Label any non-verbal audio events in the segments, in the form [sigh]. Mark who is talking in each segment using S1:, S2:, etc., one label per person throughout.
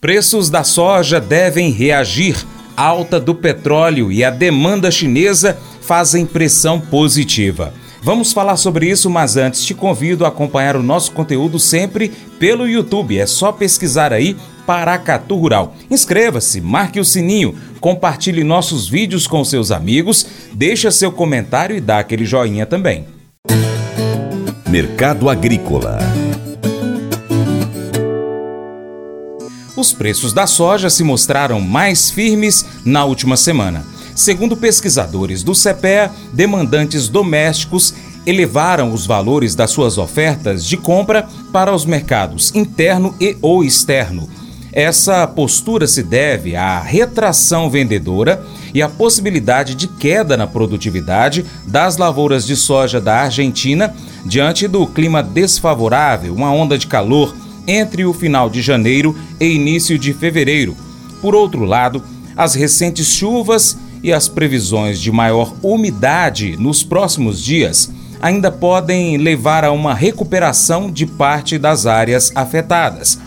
S1: Preços da soja devem reagir. Alta do petróleo e a demanda chinesa fazem pressão positiva. Vamos falar sobre isso, mas antes te convido a acompanhar o nosso conteúdo sempre pelo YouTube. É só pesquisar aí Paracatu Rural. Inscreva-se, marque o sininho, compartilhe nossos vídeos com seus amigos, deixa seu comentário e dá aquele joinha também.
S2: Mercado Agrícola
S1: Os preços da soja se mostraram mais firmes na última semana. Segundo pesquisadores do CPEA, demandantes domésticos elevaram os valores das suas ofertas de compra para os mercados interno e ou externo. Essa postura se deve à retração vendedora e à possibilidade de queda na produtividade das lavouras de soja da Argentina diante do clima desfavorável, uma onda de calor entre o final de janeiro e início de fevereiro. Por outro lado, as recentes chuvas e as previsões de maior umidade nos próximos dias ainda podem levar a uma recuperação de parte das áreas afetadas.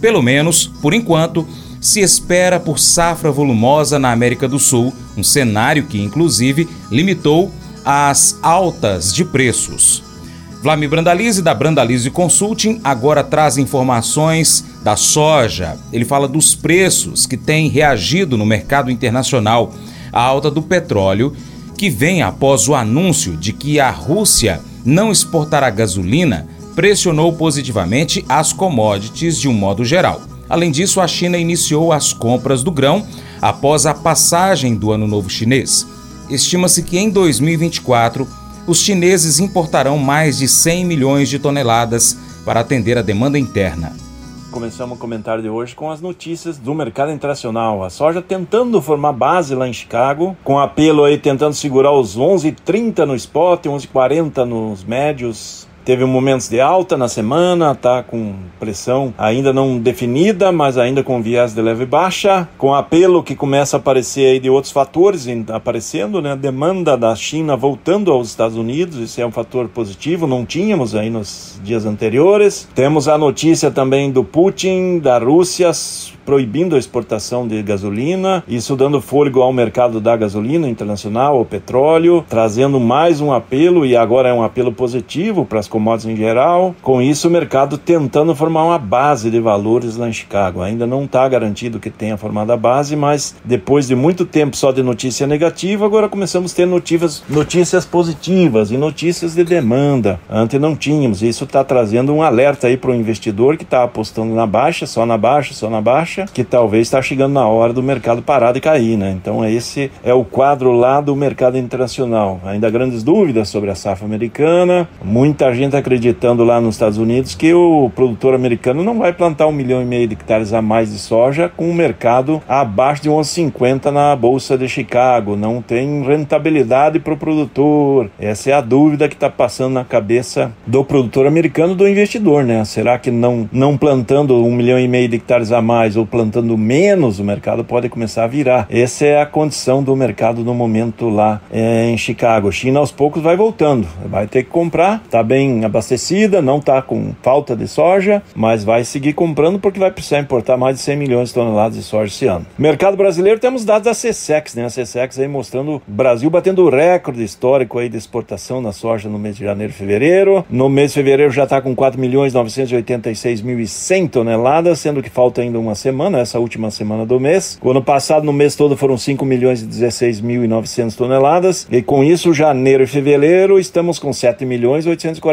S1: Pelo menos, por enquanto, se espera por safra volumosa na América do Sul, um cenário que, inclusive, limitou as altas de preços. Vlamir Brandalize, da Brandalize Consulting, agora traz informações da soja. Ele fala dos preços que têm reagido no mercado internacional, a alta do petróleo, que vem após o anúncio de que a Rússia não exportará gasolina, pressionou positivamente as commodities de um modo geral. Além disso, a China iniciou as compras do grão após a passagem do Ano Novo Chinês. Estima-se que em 2024 os chineses importarão mais de 100 milhões de toneladas para atender a demanda interna.
S3: Começamos o comentário de hoje com as notícias do mercado internacional. A soja tentando formar base lá em Chicago, com apelo aí tentando segurar os 11,30 no spot, 11,40 nos médios, Teve momentos de alta na semana, tá com pressão ainda não definida, mas ainda com viés de leve baixa, com apelo que começa a aparecer aí de outros fatores aparecendo, né? Demanda da China voltando aos Estados Unidos, isso é um fator positivo, não tínhamos aí nos dias anteriores. Temos a notícia também do Putin, da Rússia proibindo a exportação de gasolina, isso dando fôlego ao mercado da gasolina internacional, ao petróleo, trazendo mais um apelo e agora é um apelo positivo para as commodities em geral. Com isso, o mercado tentando formar uma base de valores lá em Chicago. Ainda não está garantido que tenha formado a base, mas depois de muito tempo só de notícia negativa, agora começamos a ter notícias, notícias positivas e notícias de demanda. Antes não tínhamos. Isso está trazendo um alerta aí para o investidor que está apostando na baixa, só na baixa, só na baixa que talvez está chegando na hora do mercado parar de cair, né? Então esse é o quadro lá do mercado internacional. Ainda grandes dúvidas sobre a safra americana, muita gente acreditando lá nos Estados Unidos que o produtor americano não vai plantar um milhão e meio de hectares a mais de soja com o mercado abaixo de 11,50 na bolsa de Chicago. Não tem rentabilidade para o produtor. Essa é a dúvida que está passando na cabeça do produtor americano, do investidor, né? Será que não não plantando um milhão e meio de hectares a mais ou plantando menos, o mercado pode começar a virar. Essa é a condição do mercado no momento lá é, em Chicago. China aos poucos vai voltando, vai ter que comprar, está bem abastecida, não está com falta de soja, mas vai seguir comprando porque vai precisar importar mais de 100 milhões de toneladas de soja esse ano. Mercado brasileiro temos dados da CSEX, né? A CSEX aí mostrando o Brasil batendo o recorde histórico aí de exportação na soja no mês de janeiro e fevereiro. No mês de fevereiro já está com 4 milhões 986 mil e 100 toneladas, sendo que falta ainda uma semana essa última semana do mês. O ano passado, no mês todo, foram 5 milhões e 16 mil e 900 toneladas. E com isso, janeiro e fevereiro, estamos com 7 milhões e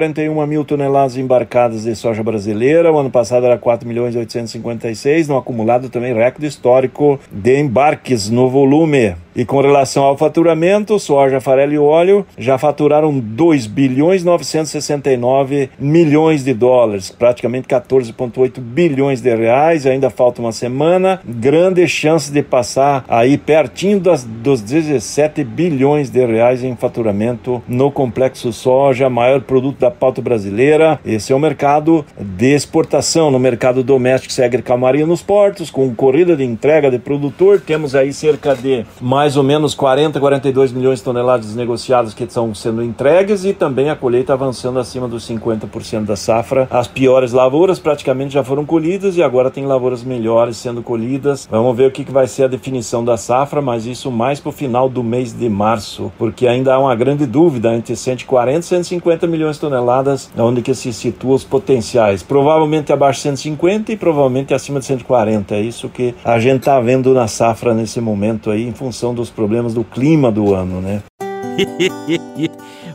S3: 841 mil toneladas embarcadas de soja brasileira. O ano passado era 4 milhões e 856, no acumulado também recorde histórico de embarques no volume. E com relação ao faturamento, soja, farelo e óleo já faturaram 2 bilhões 969 milhões de dólares, praticamente 14,8 bilhões de reais. Ainda falta uma semana, grande chance de passar aí pertinho das, dos 17 bilhões de reais em faturamento no complexo soja, maior produto da pauta brasileira. Esse é o mercado de exportação. No mercado doméstico segue calmaria nos portos, com corrida de entrega de produtor. Temos aí cerca de mais ou menos 40, 42 milhões de toneladas negociadas que estão sendo entregues e também a colheita avançando acima dos 50% da safra. As piores lavouras praticamente já foram colhidas e agora tem lavouras melhores sendo colhidas. Vamos ver o que vai ser a definição da safra, mas isso mais para o final do mês de março, porque ainda há uma grande dúvida entre 140 e 150 milhões de toneladas, onde que se situam os potenciais. Provavelmente abaixo de 150 e provavelmente acima de 140. É isso que a gente está vendo na safra nesse momento aí, em função dos problemas do clima do ano, né? [laughs]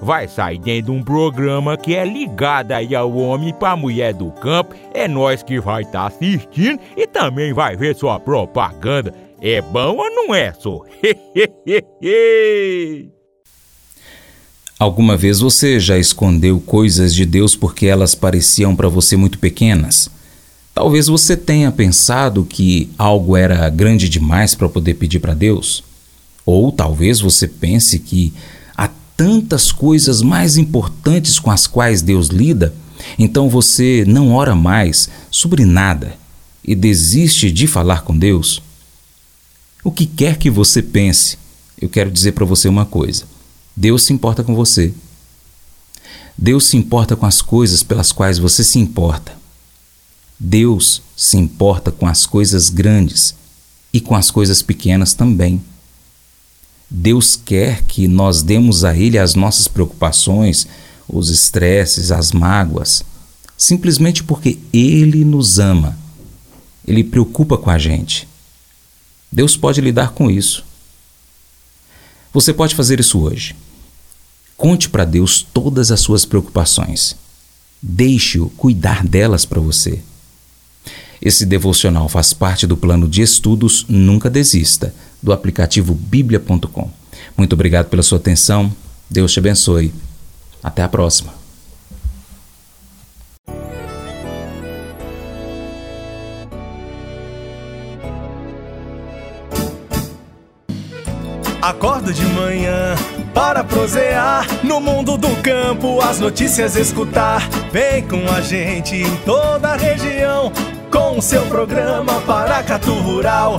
S2: vai sair dentro de um programa que é ligado aí ao homem para mulher do campo. É nós que vai estar tá assistindo e também vai ver sua propaganda. É bom ou não é, só? [laughs]
S1: Alguma vez você já escondeu coisas de Deus porque elas pareciam para você muito pequenas? Talvez você tenha pensado que algo era grande demais para poder pedir para Deus. Ou talvez você pense que tantas coisas mais importantes com as quais Deus lida, então você não ora mais sobre nada e desiste de falar com Deus? O que quer que você pense, eu quero dizer para você uma coisa: Deus se importa com você. Deus se importa com as coisas pelas quais você se importa. Deus se importa com as coisas grandes e com as coisas pequenas também. Deus quer que nós demos a Ele as nossas preocupações, os estresses, as mágoas, simplesmente porque Ele nos ama. Ele preocupa com a gente. Deus pode lidar com isso. Você pode fazer isso hoje. Conte para Deus todas as suas preocupações. Deixe-o cuidar delas para você. Esse devocional faz parte do plano de estudos Nunca Desista do aplicativo bíblia.com. Muito obrigado pela sua atenção. Deus te abençoe. Até a próxima.
S4: Acordo de manhã para prosear no mundo do campo, as notícias escutar. Vem com a gente em toda a região com seu programa Paracatu Rural.